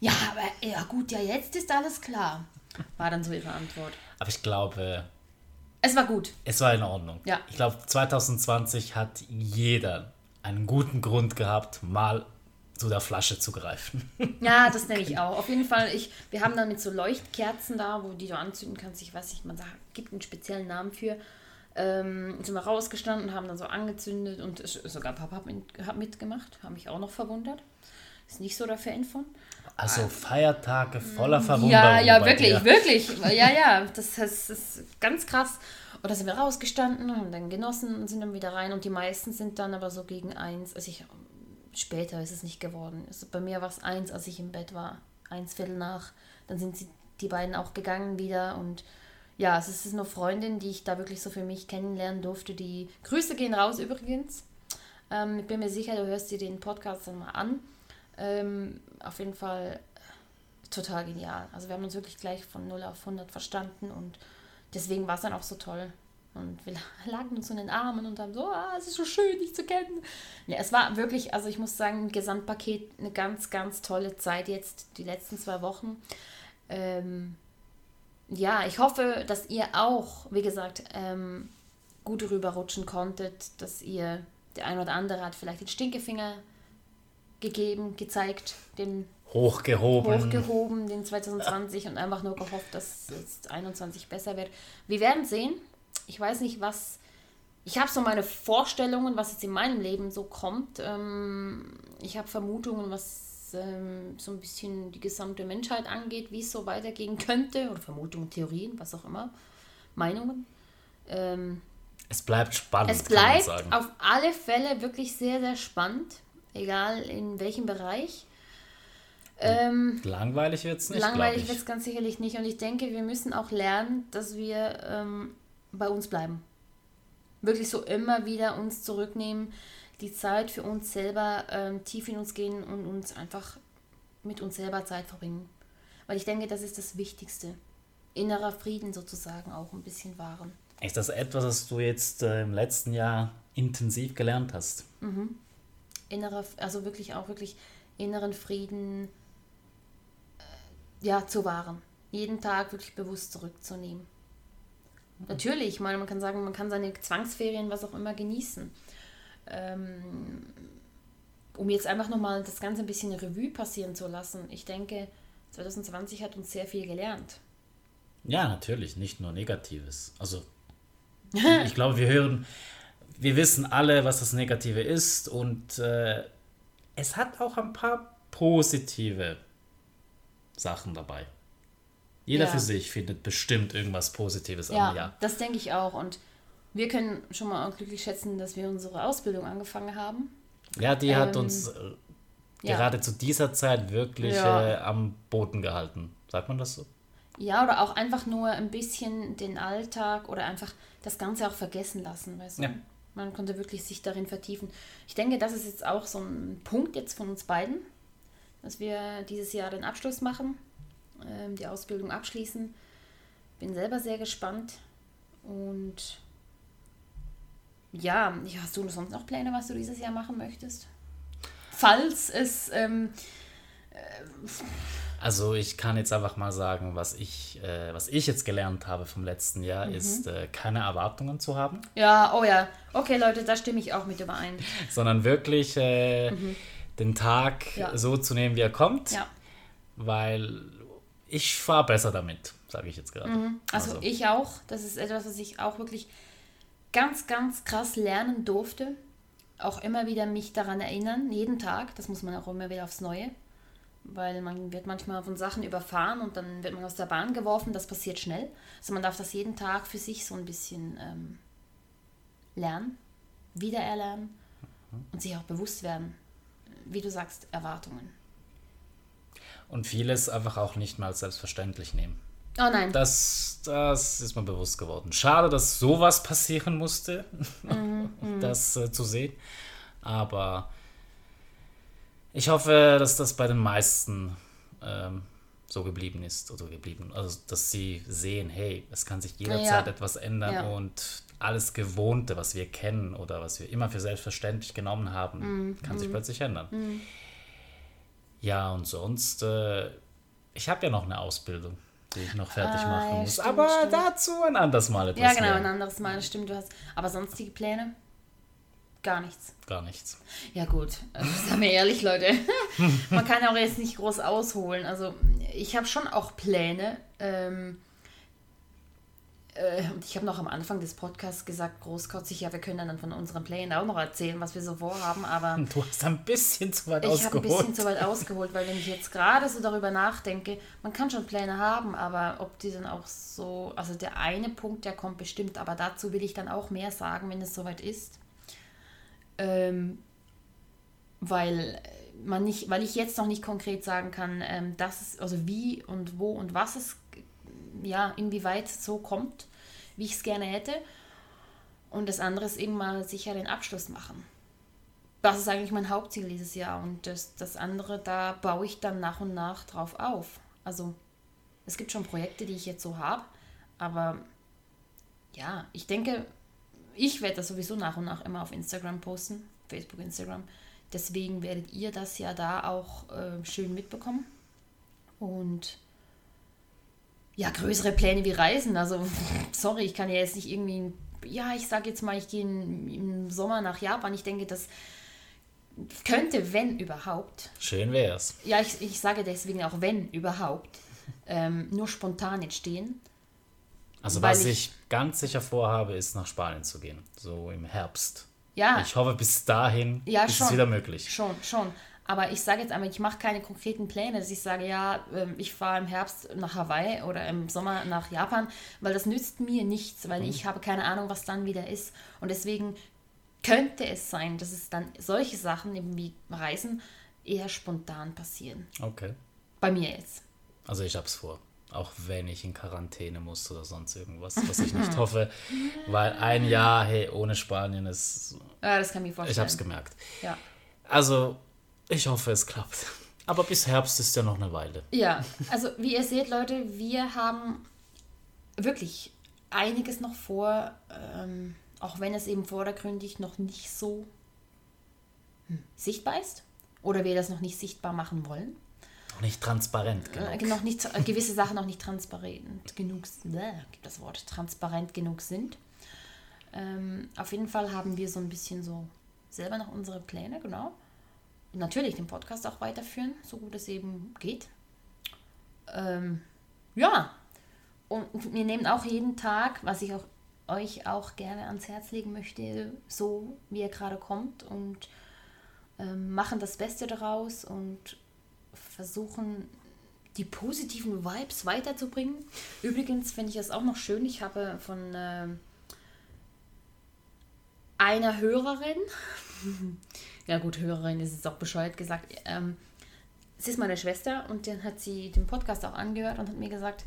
Ja, aber ja gut, ja, jetzt ist alles klar. War dann so ihre Antwort. Aber ich glaube. Es war gut. Es war in Ordnung. Ja. Ich glaube, 2020 hat jeder einen guten Grund gehabt, mal zu der Flasche zu greifen. Ja, das denke ich auch. Auf jeden Fall, ich, wir haben dann mit so Leuchtkerzen da, wo die du anzünden kannst. Ich weiß nicht, man sagt, gibt einen speziellen Namen für. Ähm, sind wir rausgestanden, haben dann so angezündet und sogar Papa hat, mit, hat mitgemacht, habe mich auch noch verwundert. Ist nicht so der Fan von. Also Feiertage voller Verwunderung. Ja, ja, wirklich, dir. wirklich. Ja, ja, das, das ist ganz krass. Und da sind wir rausgestanden, haben dann genossen und sind dann wieder rein. Und die meisten sind dann aber so gegen eins. Also ich, später ist es nicht geworden. Also bei mir war es eins, als ich im Bett war. Eins Viertel nach. Dann sind sie, die beiden auch gegangen wieder. Und ja, es ist eine Freundin, die ich da wirklich so für mich kennenlernen durfte. Die Grüße gehen raus übrigens. Ähm, ich bin mir sicher, du hörst dir den Podcast dann mal an. Ähm, auf jeden Fall total genial. Also wir haben uns wirklich gleich von 0 auf 100 verstanden und deswegen war es dann auch so toll. Und wir [LAUGHS] lagen uns in den Armen und haben so, ah, es ist so schön, dich zu kennen. Ja, es war wirklich, also ich muss sagen, ein Gesamtpaket, eine ganz, ganz tolle Zeit jetzt, die letzten zwei Wochen. Ähm, ja, ich hoffe, dass ihr auch, wie gesagt, ähm, gut rüberrutschen konntet, dass ihr, der ein oder andere hat vielleicht den Stinkefinger gegeben, gezeigt, den hochgehoben. hochgehoben, den 2020 und einfach nur gehofft, dass es 21 besser wird. Wir werden sehen. Ich weiß nicht, was ich habe so meine Vorstellungen, was jetzt in meinem Leben so kommt. Ähm, ich habe Vermutungen, was ähm, so ein bisschen die gesamte Menschheit angeht, wie es so weitergehen könnte. Oder Vermutungen, Theorien, was auch immer. Meinungen. Ähm, es bleibt spannend. Es bleibt auf alle Fälle wirklich sehr, sehr spannend. Egal in welchem Bereich. Ähm, langweilig wird es nicht. Langweilig wird es ganz sicherlich nicht. Und ich denke, wir müssen auch lernen, dass wir ähm, bei uns bleiben. Wirklich so immer wieder uns zurücknehmen, die Zeit für uns selber ähm, tief in uns gehen und uns einfach mit uns selber Zeit verbringen. Weil ich denke, das ist das Wichtigste. Innerer Frieden sozusagen auch ein bisschen wahren. Ist das etwas, was du jetzt äh, im letzten Jahr intensiv gelernt hast? Mhm. Innerer, also wirklich auch wirklich inneren Frieden ja, zu wahren. Jeden Tag wirklich bewusst zurückzunehmen. Natürlich, ich meine, man kann sagen, man kann seine Zwangsferien, was auch immer, genießen. Ähm, um jetzt einfach nochmal das Ganze ein bisschen Revue passieren zu lassen. Ich denke, 2020 hat uns sehr viel gelernt. Ja, natürlich, nicht nur Negatives. Also, [LAUGHS] ich glaube, wir hören, wir wissen alle, was das Negative ist und äh, es hat auch ein paar positive Sachen dabei. Jeder ja. für sich findet bestimmt irgendwas Positives ja, am Jahr. Das denke ich auch. Und wir können schon mal glücklich schätzen, dass wir unsere Ausbildung angefangen haben. Ja, die ähm, hat uns äh, ja. gerade zu dieser Zeit wirklich ja. äh, am Boden gehalten. Sagt man das so? Ja, oder auch einfach nur ein bisschen den Alltag oder einfach das Ganze auch vergessen lassen, weißt du? Ja. Man konnte wirklich sich darin vertiefen. Ich denke, das ist jetzt auch so ein Punkt jetzt von uns beiden, dass wir dieses Jahr den Abschluss machen, ähm, die Ausbildung abschließen. Bin selber sehr gespannt und ja, hast du sonst noch Pläne, was du dieses Jahr machen möchtest? Falls es ähm, äh, also ich kann jetzt einfach mal sagen, was ich, äh, was ich jetzt gelernt habe vom letzten Jahr, mhm. ist äh, keine Erwartungen zu haben. Ja, oh ja. Okay, Leute, da stimme ich auch mit überein. [LAUGHS] Sondern wirklich äh, mhm den Tag ja. so zu nehmen, wie er kommt. Ja. Weil ich fahre besser damit, sage ich jetzt gerade. Mhm. Also, also ich auch. Das ist etwas, was ich auch wirklich ganz, ganz krass lernen durfte. Auch immer wieder mich daran erinnern, jeden Tag. Das muss man auch immer wieder aufs Neue. Weil man wird manchmal von Sachen überfahren und dann wird man aus der Bahn geworfen. Das passiert schnell. Also man darf das jeden Tag für sich so ein bisschen ähm, lernen, wiedererlernen mhm. und sich auch bewusst werden wie du sagst, Erwartungen. Und vieles einfach auch nicht mal selbstverständlich nehmen. Oh nein. Das, das ist mir bewusst geworden. Schade, dass sowas passieren musste, mhm, [LAUGHS] mhm, das äh, zu sehen. Aber ich hoffe, dass das bei den meisten ähm, so geblieben ist oder geblieben. Also, dass sie sehen, hey, es kann sich jederzeit ja. etwas ändern ja. und alles Gewohnte, was wir kennen oder was wir immer für selbstverständlich genommen haben, mm, kann sich plötzlich ändern. Mm. Ja, und sonst, äh, ich habe ja noch eine Ausbildung, die ich noch fertig ah, machen muss. Stimmt, aber stimmt. dazu ein anderes Mal etwas. Ja, genau, mehr. ein anderes Mal, stimmt. Du hast, aber sonstige Pläne? Gar nichts. Gar nichts. Ja, gut. Also, [LAUGHS] sagen wir ehrlich, Leute. [LAUGHS] Man kann auch jetzt nicht groß ausholen. Also, ich habe schon auch Pläne. Ähm, äh, und ich habe noch am Anfang des Podcasts gesagt, großkotzig, ja, wir können dann von unseren Plänen auch noch erzählen, was wir so vorhaben, aber. [LAUGHS] Du hast ein bisschen zu weit ich ausgeholt. Ich habe ein bisschen zu weit ausgeholt, weil wenn ich jetzt gerade so darüber nachdenke, man kann schon Pläne haben, aber ob die dann auch so. Also der eine Punkt, der kommt bestimmt, aber dazu will ich dann auch mehr sagen, wenn es soweit ist. Ähm, weil man nicht, weil ich jetzt noch nicht konkret sagen kann, ähm, dass es, also wie und wo und was es ja, inwieweit so kommt, wie ich es gerne hätte. Und das andere ist eben mal sicher den Abschluss machen. Das ist eigentlich mein Hauptziel dieses Jahr. Und das, das andere, da baue ich dann nach und nach drauf auf. Also es gibt schon Projekte, die ich jetzt so habe, aber ja, ich denke, ich werde das sowieso nach und nach immer auf Instagram posten, Facebook, Instagram. Deswegen werdet ihr das ja da auch äh, schön mitbekommen. Und ja, größere Pläne wie Reisen. Also, [LAUGHS] sorry, ich kann ja jetzt nicht irgendwie, ja, ich sage jetzt mal, ich gehe im Sommer nach Japan. Ich denke, das könnte, wenn überhaupt. Schön wär's. Ja, ich, ich sage deswegen auch, wenn überhaupt, ähm, nur spontan entstehen. Also was ich- ich, ganz sicher vorhabe, ist nach Spanien zu gehen. So im Herbst. Ja, Ich hoffe, bis dahin Ja, ist schon. es wieder möglich. Schon, schon. Aber ich sage jetzt einmal, ich mache keine konkreten Pläne, dass ich sage, ja, ähm, ich fahre im Herbst nach Hawaii oder im Sommer nach Japan, weil das nützt mir nichts, Mhm. weil ich habe keine Ahnung, was dann wieder ist. Und deswegen könnte es sein, dass es dann solche Sachen, eben wie Reisen, eher spontan passieren. Okay. Bei mir jetzt. Also ich hab's vor. Auch wenn ich in Quarantäne muss oder sonst irgendwas, was ich [LAUGHS] nicht hoffe. Weil ein Jahr, hey, ohne Spanien ist. Ja, das kann ich mir vorstellen. Ich hab's gemerkt. Ja. Also, ich hoffe, es klappt. Aber bis Herbst ist ja noch eine Weile. Ja, also wie ihr seht, Leute, wir haben wirklich einiges noch vor, ähm, auch wenn es eben vordergründig noch nicht so hm, sichtbar ist oder wir das noch nicht sichtbar machen wollen. Noch nicht transparent Äh, genug. noch nicht, äh, gewisse Sachen noch nicht transparent genug, äh, gibt das Wort, transparent genug sind. Ähm, auf jeden Fall haben wir so ein bisschen so selber noch unsere Pläne, genau. Und natürlich den Podcast auch weiterführen, so gut es eben geht. Ähm, ja, und wir nehmen auch jeden Tag, was ich auch euch auch gerne ans Herz legen möchte, so wie er gerade kommt und ähm, machen das Beste daraus und versuchen die positiven Vibes weiterzubringen. Übrigens finde ich es auch noch schön, ich habe von ähm, einer Hörerin, [LAUGHS] ja gut, Hörerin ist es auch bescheuert gesagt, ähm, es ist meine Schwester und dann hat sie den Podcast auch angehört und hat mir gesagt,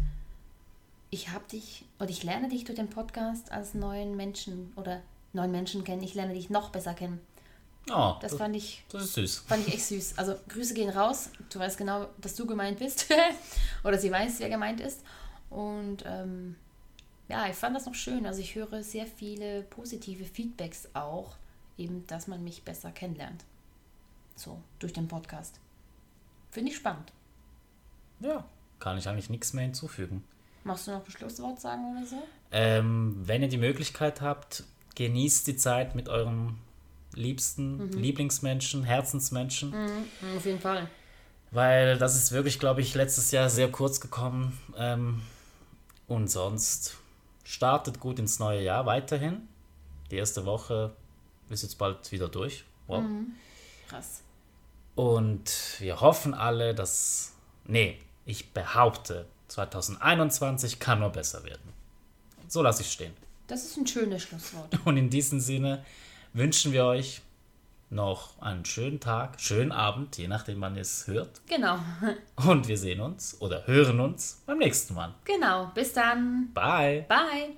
ich habe dich oder ich lerne dich durch den Podcast als neuen Menschen oder neuen Menschen kennen. Ich lerne dich noch besser kennen. Oh, Das das, fand ich das ist süß. Fand ich echt süß. Also Grüße gehen raus. Du weißt genau, dass du gemeint bist. [LAUGHS] Oder sie weiß, wer gemeint ist. Und ähm, ja, ich fand das noch schön. Also ich höre sehr viele positive Feedbacks auch, eben, dass man mich besser kennenlernt. So, durch den Podcast. Finde ich spannend. Ja, kann ich eigentlich nichts mehr hinzufügen. Machst du noch ein Schlusswort sagen oder so? Ähm, wenn ihr die Möglichkeit habt, genießt die Zeit mit euren liebsten Lieblingsmenschen, Herzensmenschen, Auf jeden Fall. weil das ist wirklich, glaube ich, letztes Jahr sehr kurz gekommen. Ähm, und sonst startet gut ins neue Jahr weiterhin. Die erste Woche ist jetzt bald wieder durch. Wow. Krass. Und wir hoffen alle, dass. Nee, ich behaupte, 2021 kann nur besser werden. So lasse ich stehen. Das ist ein schönes Schlusswort. Und in diesem Sinne wünschen wir euch noch einen schönen Tag, schönen Abend, je nachdem, wann ihr es hört. Genau. Und wir sehen uns oder hören uns beim nächsten Mal. Genau. Bis dann. Bye. Bye.